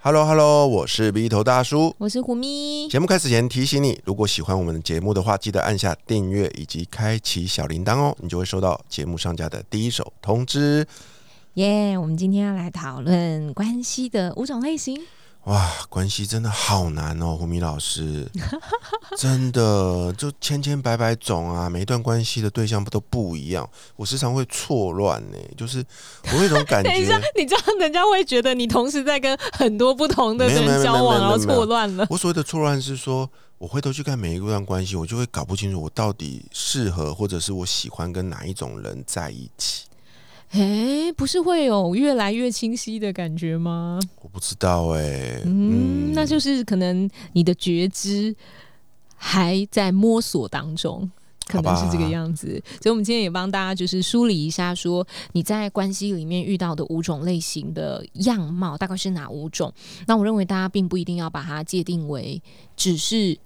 Hello Hello，我是鼻头大叔，我是虎咪。节目开始前提醒你，如果喜欢我们的节目的话，记得按下订阅以及开启小铃铛哦，你就会收到节目上架的第一手通知。耶，我们今天要来讨论关系的五种类型。哇，关系真的好难哦，胡明老师，真的就千千百百种啊，每一段关系的对象不都不一样，我时常会错乱呢，就是我有一种感觉，等一下，你知道人家会觉得你同时在跟很多不同的人交往，然后错乱了。我所谓的错乱是说，我回头去看每一段关系，我就会搞不清楚我到底适合或者是我喜欢跟哪一种人在一起。哎，不是会有越来越清晰的感觉吗？我不知道哎，嗯，那就是可能你的觉知还在摸索当中，可能是这个样子。所以，我们今天也帮大家就是梳理一下，说你在关系里面遇到的五种类型的样貌大概是哪五种？那我认为大家并不一定要把它界定为只是。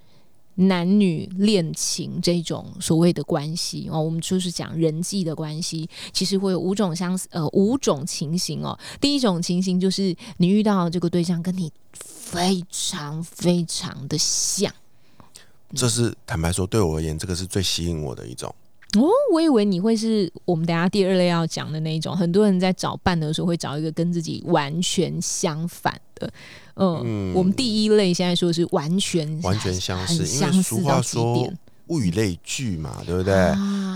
男女恋情这种所谓的关系哦，我们就是讲人际的关系，其实会有五种相似呃五种情形哦。第一种情形就是你遇到这个对象跟你非常非常的像，这是坦白说对我而言，这个是最吸引我的一种。哦，我以为你会是我们等下第二类要讲的那一种。很多人在找伴的时候会找一个跟自己完全相反的。嗯，我们第一类现在说是完全完全相似，因为俗话说。物以类聚嘛，对不对？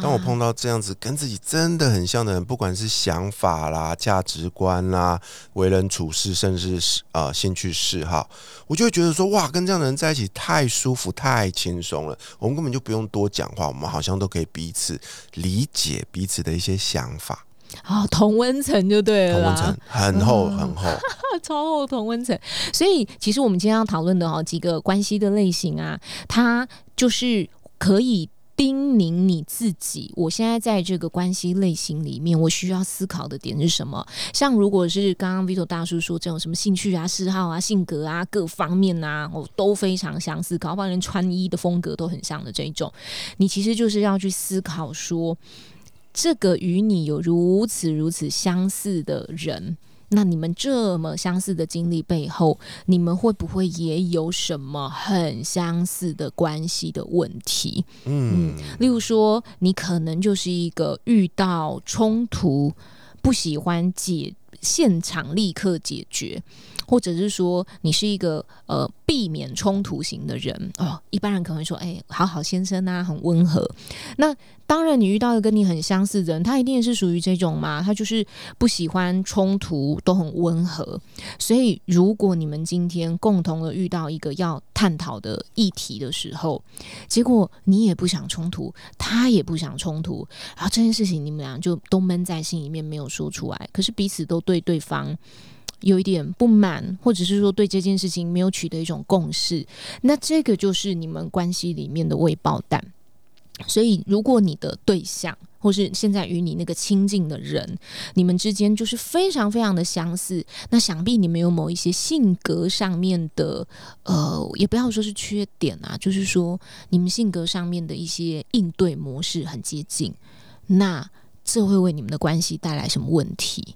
当我碰到这样子跟自己真的很像的人，不管是想法啦、价值观啦、为人处事，甚至是呃兴趣嗜好，我就会觉得说，哇，跟这样的人在一起太舒服、太轻松了。我们根本就不用多讲话，我们好像都可以彼此理解彼此的一些想法。啊，同温层就对了，同温层很厚很厚，超厚同温层。所以，其实我们今天要讨论的哈几个关系的类型啊，它就是。可以叮咛你自己，我现在在这个关系类型里面，我需要思考的点是什么？像如果是刚刚 Vito 大叔说这种什么兴趣啊、嗜好啊、性格啊各方面啊，我都非常相似，搞不好连穿衣的风格都很像的这一种，你其实就是要去思考说，这个与你有如此如此相似的人。那你们这么相似的经历背后，你们会不会也有什么很相似的关系的问题？嗯，例如说，你可能就是一个遇到冲突不喜欢解现场立刻解决，或者是说你是一个呃避免冲突型的人哦。一般人可能会说：“哎，好好先生啊，很温和。”那当然，你遇到一个跟你很相似的人，他一定是属于这种嘛？他就是不喜欢冲突，都很温和。所以，如果你们今天共同的遇到一个要探讨的议题的时候，结果你也不想冲突，他也不想冲突，然后这件事情你们俩就都闷在心里面没有说出来，可是彼此都对对方有一点不满，或者是说对这件事情没有取得一种共识，那这个就是你们关系里面的未爆弹。所以，如果你的对象，或是现在与你那个亲近的人，你们之间就是非常非常的相似，那想必你们有某一些性格上面的，呃，也不要说是缺点啊，就是说你们性格上面的一些应对模式很接近，那这会为你们的关系带来什么问题？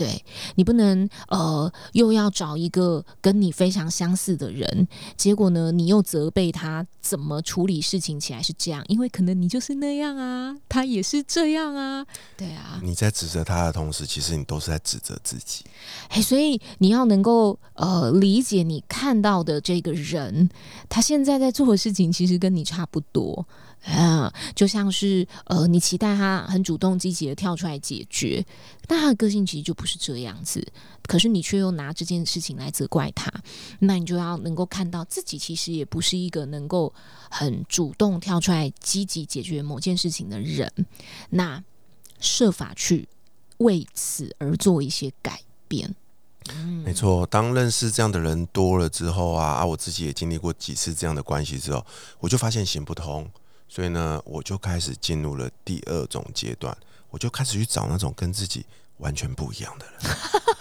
对你不能呃，又要找一个跟你非常相似的人，结果呢，你又责备他怎么处理事情起来是这样，因为可能你就是那样啊，他也是这样啊，对啊。你在指责他的同时，其实你都是在指责自己。哎，所以你要能够呃理解你看到的这个人，他现在在做的事情其实跟你差不多。啊，就像是呃，你期待他很主动积极的跳出来解决，但他的个性其实就不是这样子。可是你却又拿这件事情来责怪他，那你就要能够看到自己其实也不是一个能够很主动跳出来积极解决某件事情的人。那设法去为此而做一些改变。没错，当认识这样的人多了之后啊，啊，我自己也经历过几次这样的关系之后，我就发现行不通，所以呢，我就开始进入了第二种阶段，我就开始去找那种跟自己完全不一样的人。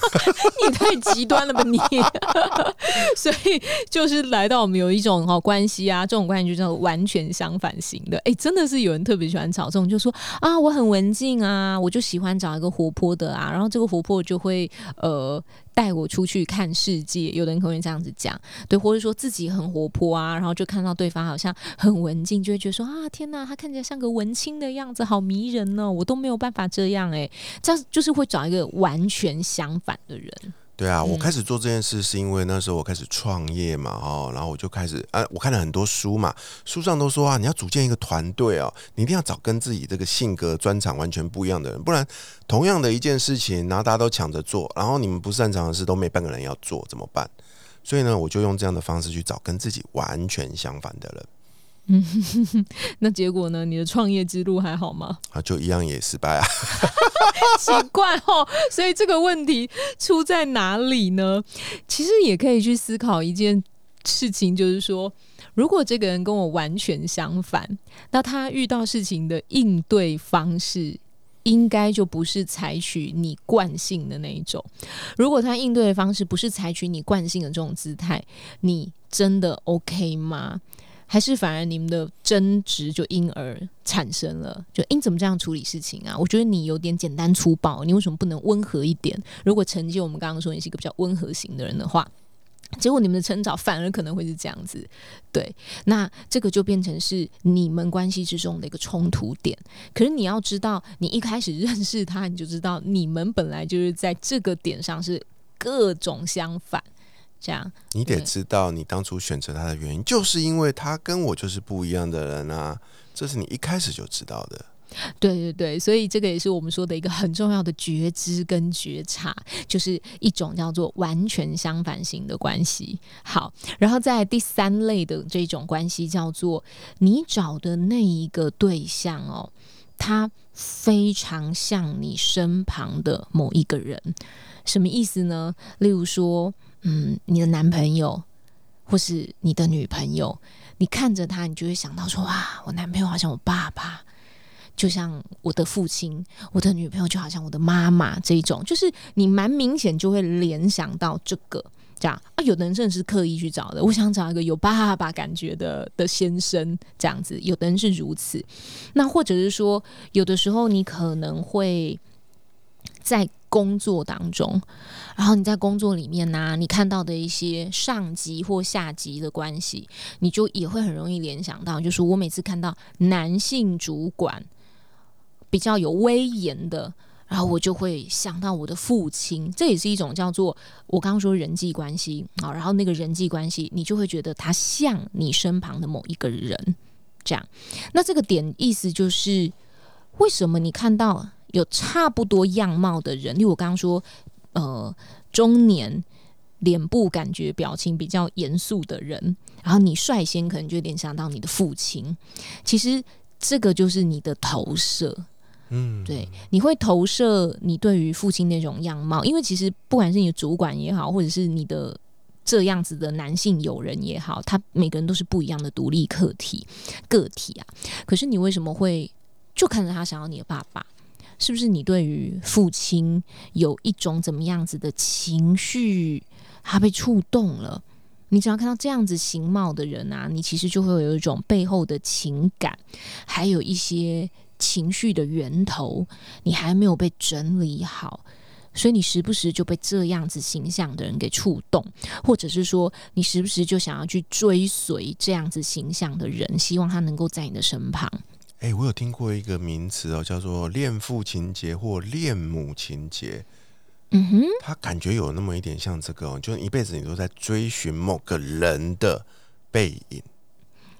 你太极端了吧你！所以就是来到我们有一种哈关系啊，这种关系就叫完全相反型的。哎，真的是有人特别喜欢找这种，就说啊，我很文静啊，我就喜欢找一个活泼的啊，然后这个活泼就会呃带我出去看世界。有的人可能这样子讲，对，或者说自己很活泼啊，然后就看到对方好像很文静，就会觉得说啊，天哪，他看起来像个文青的样子，好迷人呢，我都没有办法这样哎，这样就是会找一个完全相反。的人，对啊，我开始做这件事是因为那时候我开始创业嘛，哦，然后我就开始，啊，我看了很多书嘛，书上都说啊，你要组建一个团队哦，你一定要找跟自己这个性格专长完全不一样的人，不然同样的一件事情，然后大家都抢着做，然后你们不擅长的事都没半个人要做，怎么办？所以呢，我就用这样的方式去找跟自己完全相反的人。嗯，那结果呢？你的创业之路还好吗？啊，就一样也失败啊，奇怪哦。所以这个问题出在哪里呢？其实也可以去思考一件事情，就是说，如果这个人跟我完全相反，那他遇到事情的应对方式，应该就不是采取你惯性的那一种。如果他应对的方式不是采取你惯性的这种姿态，你真的 OK 吗？还是反而你们的争执就因而产生了，就因怎么这样处理事情啊？我觉得你有点简单粗暴，你为什么不能温和一点？如果承接我们刚刚说你是一个比较温和型的人的话，结果你们的成长反而可能会是这样子。对，那这个就变成是你们关系之中的一个冲突点。可是你要知道，你一开始认识他，你就知道你们本来就是在这个点上是各种相反。这样，你得知道，你当初选择他的原因，就是因为他跟我就是不一样的人啊，这是你一开始就知道的。对对对，所以这个也是我们说的一个很重要的觉知跟觉察，就是一种叫做完全相反型的关系。好，然后在第三类的这种关系，叫做你找的那一个对象哦，他非常像你身旁的某一个人，什么意思呢？例如说。嗯，你的男朋友或是你的女朋友，你看着他，你就会想到说：哇，我男朋友好像我爸爸，就像我的父亲；我的女朋友就好像我的妈妈。这种，就是你蛮明显就会联想到这个这样啊。有的人真的是刻意去找的，我想找一个有爸爸感觉的的先生这样子。有的人是如此，那或者是说，有的时候你可能会在。工作当中，然后你在工作里面呢，你看到的一些上级或下级的关系，你就也会很容易联想到，就是我每次看到男性主管比较有威严的，然后我就会想到我的父亲，这也是一种叫做我刚刚说人际关系啊，然后那个人际关系，你就会觉得他像你身旁的某一个人，这样，那这个点意思就是为什么你看到？有差不多样貌的人，例如我刚刚说，呃，中年，脸部感觉表情比较严肃的人，然后你率先可能就联想到你的父亲，其实这个就是你的投射，嗯，对，你会投射你对于父亲那种样貌，因为其实不管是你的主管也好，或者是你的这样子的男性友人也好，他每个人都是不一样的独立个体个体啊，可是你为什么会就看着他想要你的爸爸？是不是你对于父亲有一种怎么样子的情绪，他被触动了？你只要看到这样子形貌的人啊，你其实就会有一种背后的情感，还有一些情绪的源头，你还没有被整理好，所以你时不时就被这样子形象的人给触动，或者是说你时不时就想要去追随这样子形象的人，希望他能够在你的身旁。哎，我有听过一个名词哦，叫做恋父情节或恋母情节。嗯哼，他感觉有那么一点像这个，就一辈子你都在追寻某个人的背影。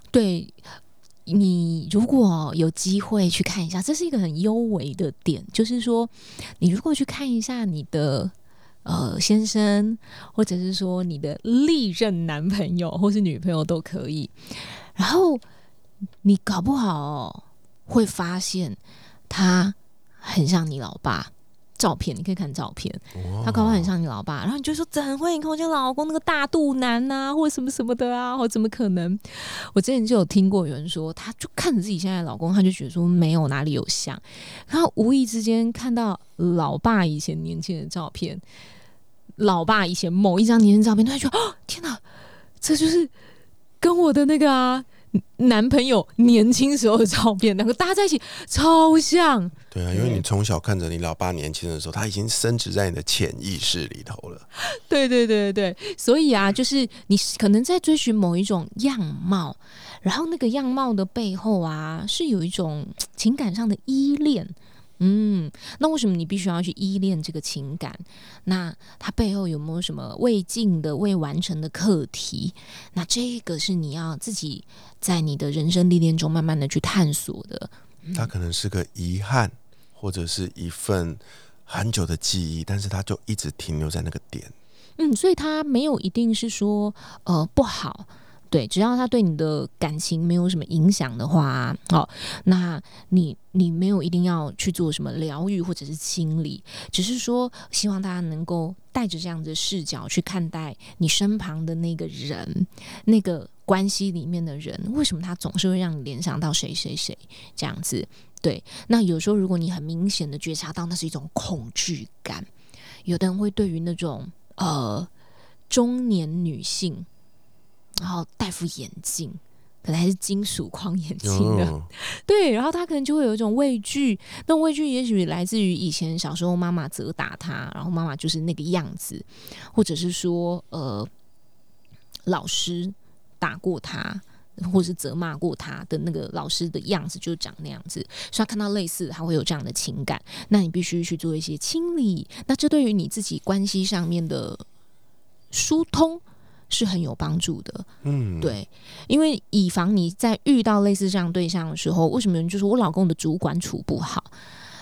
对，你如果有机会去看一下，这是一个很优美的点，就是说，你如果去看一下你的呃先生，或者是说你的历任男朋友或是女朋友都可以，然后你搞不好。会发现他很像你老爸，照片，你可以看照片，他搞不好很像你老爸，然后你就说怎会？你看我家老公那个大肚腩呐，或者什么什么的啊，或怎么可能？我之前就有听过有人说，他就看着自己现在的老公，他就觉得说没有哪里有像，然后无意之间看到老爸以前年轻的照片，老爸以前某一张年轻照片，他就哦天哪，这就是跟我的那个啊。男朋友年轻时候的照片，两个搭在一起超像。对啊，因为你从小看着你老爸年轻的时候，他已经升值在你的潜意识里头了。对对对对对，所以啊，就是你可能在追寻某一种样貌，然后那个样貌的背后啊，是有一种情感上的依恋。嗯，那为什么你必须要去依恋这个情感？那它背后有没有什么未尽的、未完成的课题？那这个是你要自己在你的人生历练中慢慢的去探索的。它可能是个遗憾，或者是一份很久的记忆，但是它就一直停留在那个点。嗯，所以它没有一定是说呃不好。对，只要他对你的感情没有什么影响的话，好，那你你没有一定要去做什么疗愈或者是清理，只是说希望大家能够带着这样的视角去看待你身旁的那个人，那个关系里面的人，为什么他总是会让你联想到谁谁谁这样子？对，那有时候如果你很明显的觉察到那是一种恐惧感，有的人会对于那种呃中年女性。然后戴副眼镜，可能还是金属框眼镜的，对。然后他可能就会有一种畏惧，那畏惧也许来自于以前小时候妈妈责打他，然后妈妈就是那个样子，或者是说呃老师打过他，或是责骂过他的那个老师的样子就长那样子，所以他看到类似，他会有这样的情感。那你必须去做一些清理，那这对于你自己关系上面的疏通。是很有帮助的，嗯，对，因为以防你在遇到类似这样对象的时候，为什么人就说我老公的主管处不好，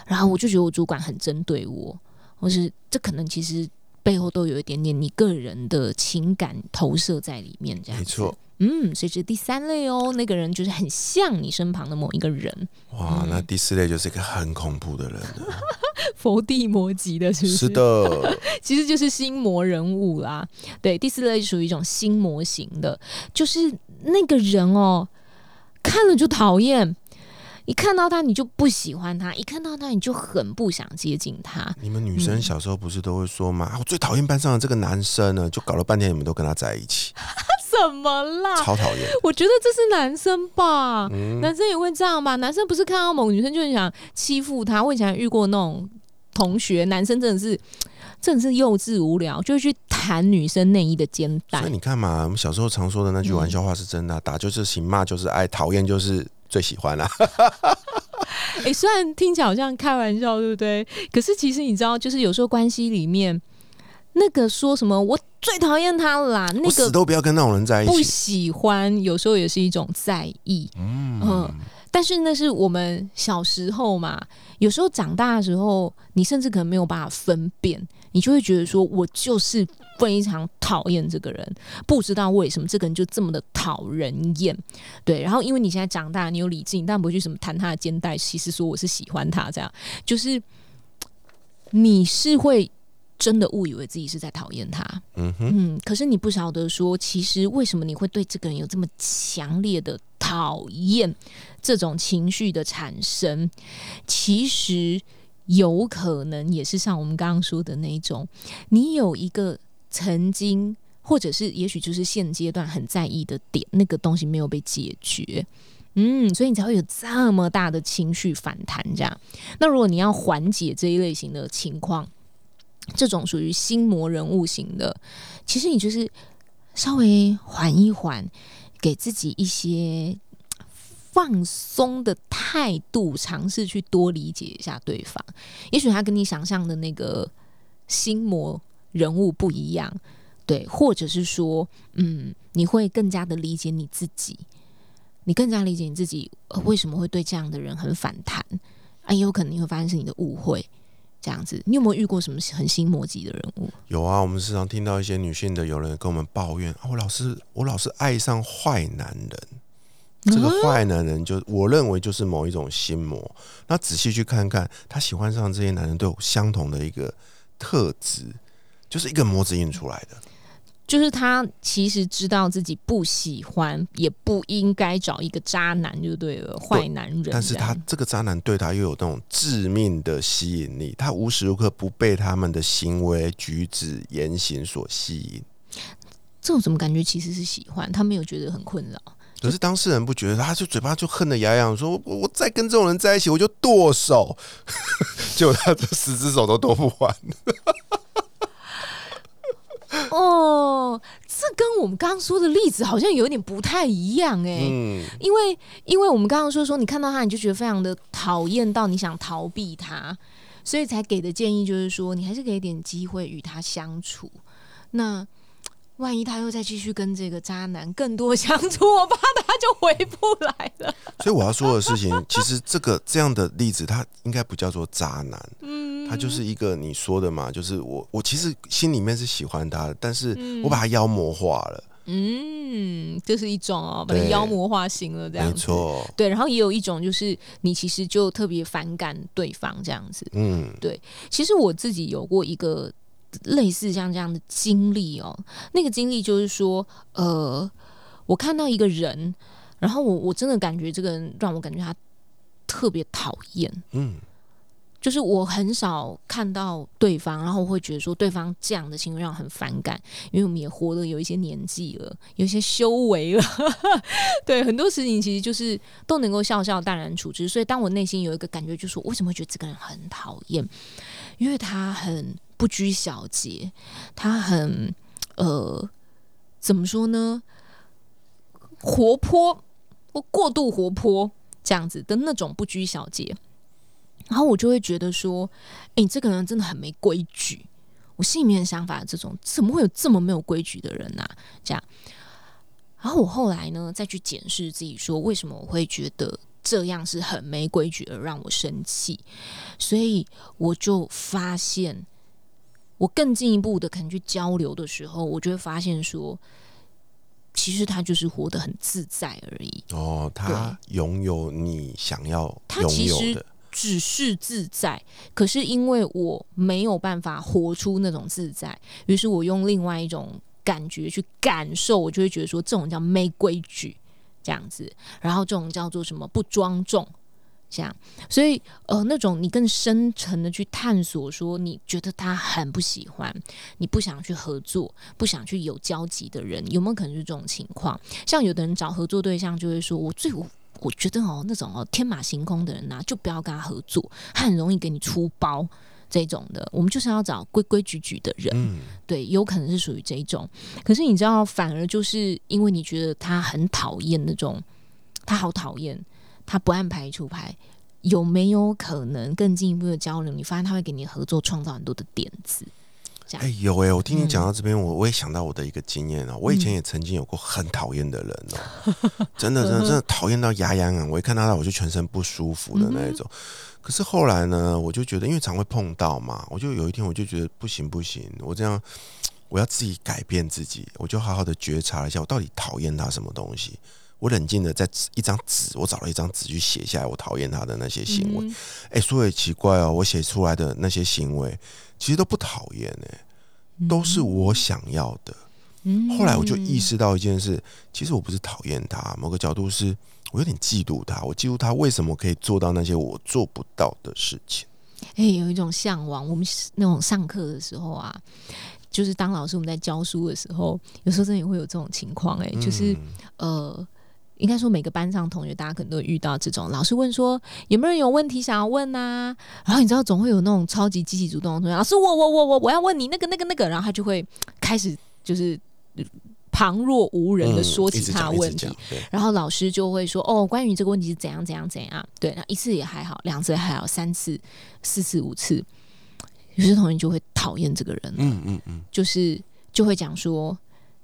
然后我就觉得我主管很针对我，或是这可能其实背后都有一点点你个人的情感投射在里面，这样没错。嗯，所以是第三类哦，那个人就是很像你身旁的某一个人。哇，那第四类就是一个很恐怖的人了，佛地魔级的，是不是？是的，其实就是心魔人物啦。对，第四类属于一种心魔型的，就是那个人哦，看了就讨厌。一看到他你就不喜欢他，一看到他你就很不想接近他。你们女生小时候不是都会说吗？我最讨厌班上的这个男生呢，就搞了半天你们都跟他在一起。怎么啦？超讨厌！我觉得这是男生吧，男生也会这样吧？男生不是看到某女生就很想欺负他？我以前遇过那种同学，男生真的是真的是幼稚无聊，就会去弹女生内衣的肩带。所以你看嘛，我们小时候常说的那句玩笑话是真的：打就是行，骂就是爱，讨厌就是。最喜欢了，哎，虽然听起来好像开玩笑，对不对？可是其实你知道，就是有时候关系里面那个说什么，我最讨厌他啦，那个死都不要跟那种人在一起。不喜欢，有时候也是一种在意，嗯。但是那是我们小时候嘛，有时候长大的时候，你甚至可能没有办法分辨，你就会觉得说，我就是非常讨厌这个人，不知道为什么这个人就这么的讨人厌。对，然后因为你现在长大，你有理智，但不会去什么弹他的肩带，其实说我是喜欢他，这样就是你是会。真的误以为自己是在讨厌他，嗯哼，可是你不晓得说，其实为什么你会对这个人有这么强烈的讨厌这种情绪的产生？其实有可能也是像我们刚刚说的那种，你有一个曾经，或者是也许就是现阶段很在意的点，那个东西没有被解决，嗯，所以你才会有这么大的情绪反弹。这样，那如果你要缓解这一类型的情况，这种属于心魔人物型的，其实你就是稍微缓一缓，给自己一些放松的态度，尝试去多理解一下对方。也许他跟你想象的那个心魔人物不一样，对，或者是说，嗯，你会更加的理解你自己，你更加理解你自己为什么会对这样的人很反弹，啊，也有可能你会发现是你的误会。这样子，你有没有遇过什么很心魔级的人物？有啊，我们时常听到一些女性的有人跟我们抱怨：，我老是我老是爱上坏男人，这个坏男人就我认为就是某一种心魔。那仔细去看看，他喜欢上这些男人都有相同的一个特质，就是一个模子印出来的。就是他其实知道自己不喜欢，也不应该找一个渣男，就对了，坏男人。但是他这个渣男对他又有那种致命的吸引力，他无时无刻不被他们的行为举止言行所吸引。这种怎么感觉其实是喜欢？他没有觉得很困扰。可是当事人不觉得，他就嘴巴就恨得牙痒，说我我再跟这种人在一起，我就剁手。结果他这十只手都剁不完。哦，这跟我们刚刚说的例子好像有点不太一样哎，因为因为我们刚刚说说你看到他你就觉得非常的讨厌到你想逃避他，所以才给的建议就是说你还是给点机会与他相处。那万一他又再继续跟这个渣男更多相处，我怕他就回不来了。所以我要说的事情，其实这个这样的例子，他应该不叫做渣男。嗯。他就是一个你说的嘛，就是我我其实心里面是喜欢他的，但是我把他妖魔化了。嗯，这是一种哦，把他妖魔化型了这样子。没错，对。然后也有一种就是你其实就特别反感对方这样子。嗯，对。其实我自己有过一个类似像这样的经历哦，那个经历就是说，呃，我看到一个人，然后我我真的感觉这个人让我感觉他特别讨厌。嗯。就是我很少看到对方，然后我会觉得说对方这样的行为让我很反感，因为我们也活了有一些年纪了，有一些修为了，对很多事情其实就是都能够笑笑淡然处之。所以当我内心有一个感觉，就是为什么会觉得这个人很讨厌？因为他很不拘小节，他很呃，怎么说呢？活泼或过度活泼这样子的那种不拘小节。然后我就会觉得说，哎，这个人真的很没规矩。我心里面的想法，这种怎么会有这么没有规矩的人呢？这样。然后我后来呢，再去检视自己，说为什么我会觉得这样是很没规矩而让我生气。所以我就发现，我更进一步的可能去交流的时候，我就会发现说，其实他就是活得很自在而已。哦，他拥有你想要拥有的。只是自在，可是因为我没有办法活出那种自在，于是我用另外一种感觉去感受，我就会觉得说这种叫没规矩这样子，然后这种叫做什么不庄重这样，所以呃那种你更深层的去探索，说你觉得他很不喜欢，你不想去合作，不想去有交集的人，有没有可能是这种情况？像有的人找合作对象就会说，我最我觉得哦，那种哦天马行空的人呐，就不要跟他合作，他很容易给你出包这种的。我们就是要找规规矩矩的人，对，有可能是属于这种。可是你知道，反而就是因为你觉得他很讨厌那种，他好讨厌，他不按牌出牌，有没有可能更进一步的交流？你发现他会给你合作创造很多的点子。哎，有哎，我听你讲到这边，我我也想到我的一个经验哦。我以前也曾经有过很讨厌的人哦，真的，真的，真的讨厌到牙痒痒。我一看到他，我就全身不舒服的那一种。可是后来呢，我就觉得，因为常会碰到嘛，我就有一天我就觉得不行不行，我这样我要自己改变自己，我就好好的觉察一下，我到底讨厌他什么东西。我冷静的在一张纸，我找了一张纸去写下来我讨厌他的那些行为。哎，说也奇怪哦，我写出来的那些行为。其实都不讨厌哎，都是我想要的。后来我就意识到一件事，其实我不是讨厌他，某个角度是我有点嫉妒他。我嫉妒他为什么可以做到那些我做不到的事情。哎，有一种向往。我们那种上课的时候啊，就是当老师我们在教书的时候，有时候真的也会有这种情况。哎，就是呃。应该说，每个班上同学，大家可能都遇到这种老师问说有没有人有问题想要问呐？然后你知道，总会有那种超级积极主动的同学，老师，我我我我我要问你那个那个那个，然后他就会开始就是旁若无人的说起他问题，然后老师就会说哦，关于这个问题是怎样怎样怎样，对，那一次也还好，两次还好，三次、四次、五次，有些同学就会讨厌这个人，嗯嗯嗯，就是就会讲说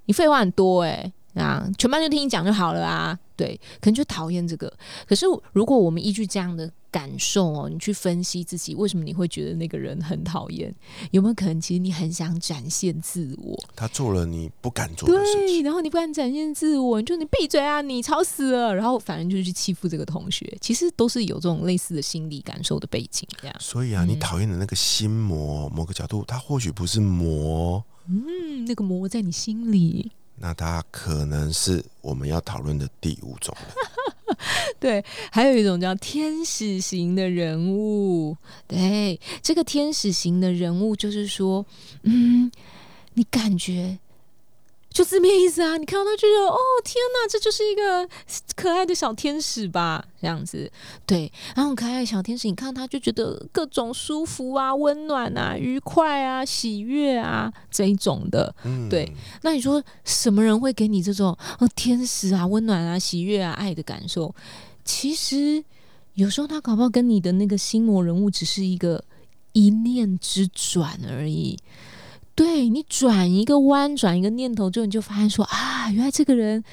你废话很多哎。啊，全班就听你讲就好了啊！对，可能就讨厌这个。可是如果我们依据这样的感受哦，你去分析自己为什么你会觉得那个人很讨厌，有没有可能其实你很想展现自我？他做了你不敢做的事情，然后你不敢展现自我，你就你闭嘴啊，你吵死了，然后反正就是去欺负这个同学，其实都是有这种类似的心理感受的背景这样。所以啊，你讨厌的那个心魔，某个角度，他或许不是魔，嗯，那个魔在你心里。那他可能是我们要讨论的第五种 对，还有一种叫天使型的人物。对，这个天使型的人物就是说，嗯，你感觉。就字面意思啊，你看到他就觉得哦天哪，这就是一个可爱的小天使吧，这样子对。然后可爱的小天使，你看他就觉得各种舒服啊、温暖啊、愉快啊、喜悦啊这一种的，对。那你说什么人会给你这种哦天使啊、温暖啊、喜悦啊、爱的感受？其实有时候他搞不好跟你的那个心魔人物只是一个一念之转而已。对你转一个弯，转一个念头之后，你就发现说啊，原来这个人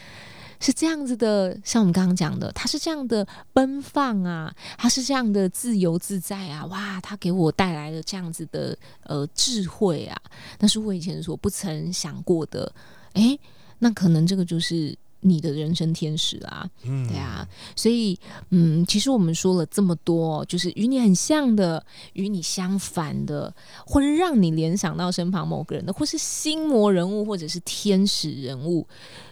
是这样子的。像我们刚刚讲的，他是这样的奔放啊，他是这样的自由自在啊，哇，他给我带来了这样子的呃智慧啊，那是我以前所不曾想过的。诶，那可能这个就是。你的人生天使啊，嗯，对啊，所以，嗯，其实我们说了这么多，就是与你很像的，与你相反的，或者让你联想到身旁某个人的，或是心魔人物，或者是天使人物，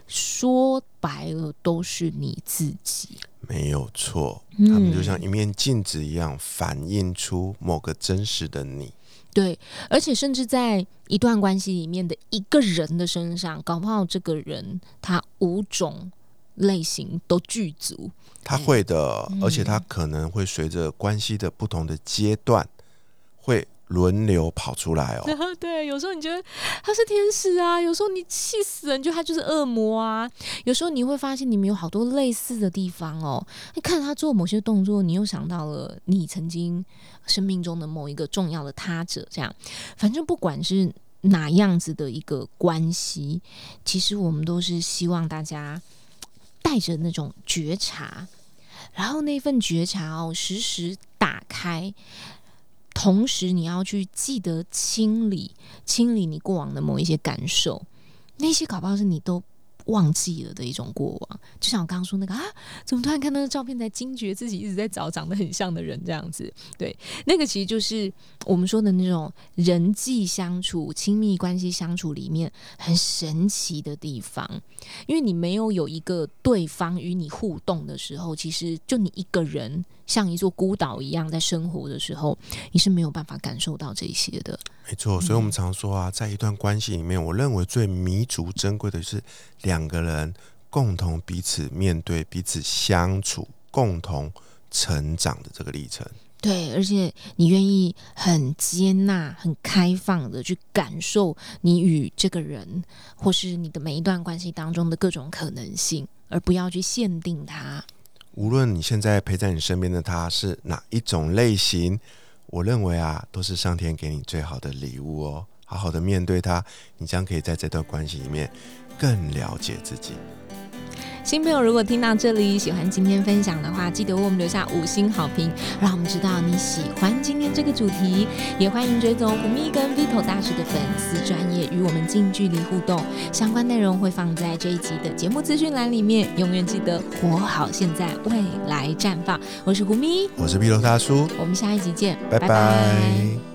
说白了都是你自己，没有错，他们就像一面镜子一样，反映出某个真实的你。对，而且甚至在一段关系里面的一个人的身上，搞不好这个人他五种类型都具足。他会的，而且他可能会随着关系的不同的阶段会。轮流跑出来哦，对，有时候你觉得他是天使啊，有时候你气死人，就他就是恶魔啊。有时候你会发现你们有好多类似的地方哦。你看他做某些动作，你又想到了你曾经生命中的某一个重要的他者。这样，反正不管是哪样子的一个关系，其实我们都是希望大家带着那种觉察，然后那份觉察哦，时时打开。同时，你要去记得清理、清理你过往的某一些感受，那些搞不好是你都。忘记了的一种过往，就像我刚刚说那个啊，怎么突然看到照片才惊觉自己一直在找长得很像的人这样子？对，那个其实就是我们说的那种人际相处、亲密关系相处里面很神奇的地方。因为你没有有一个对方与你互动的时候，其实就你一个人像一座孤岛一样在生活的时候，你是没有办法感受到这些的。没错，所以我们常说啊，在一段关系里面，我认为最弥足珍贵的是两个人共同彼此面对、彼此相处、共同成长的这个历程。对，而且你愿意很接纳、很开放的去感受你与这个人，或是你的每一段关系当中的各种可能性，而不要去限定他。无论你现在陪在你身边的他是哪一种类型。我认为啊，都是上天给你最好的礼物哦。好好的面对他，你将可以在这段关系里面更了解自己。新朋友，如果听到这里喜欢今天分享的话，记得为我们留下五星好评，让我们知道你喜欢今天这个主题。也欢迎追踪胡咪跟 Vito 大师的粉丝专业，与我们近距离互动。相关内容会放在这一集的节目资讯栏里面。永远记得活好现在，未来绽放。我是胡咪，我是 Vito 大叔，我们下一集见，拜拜。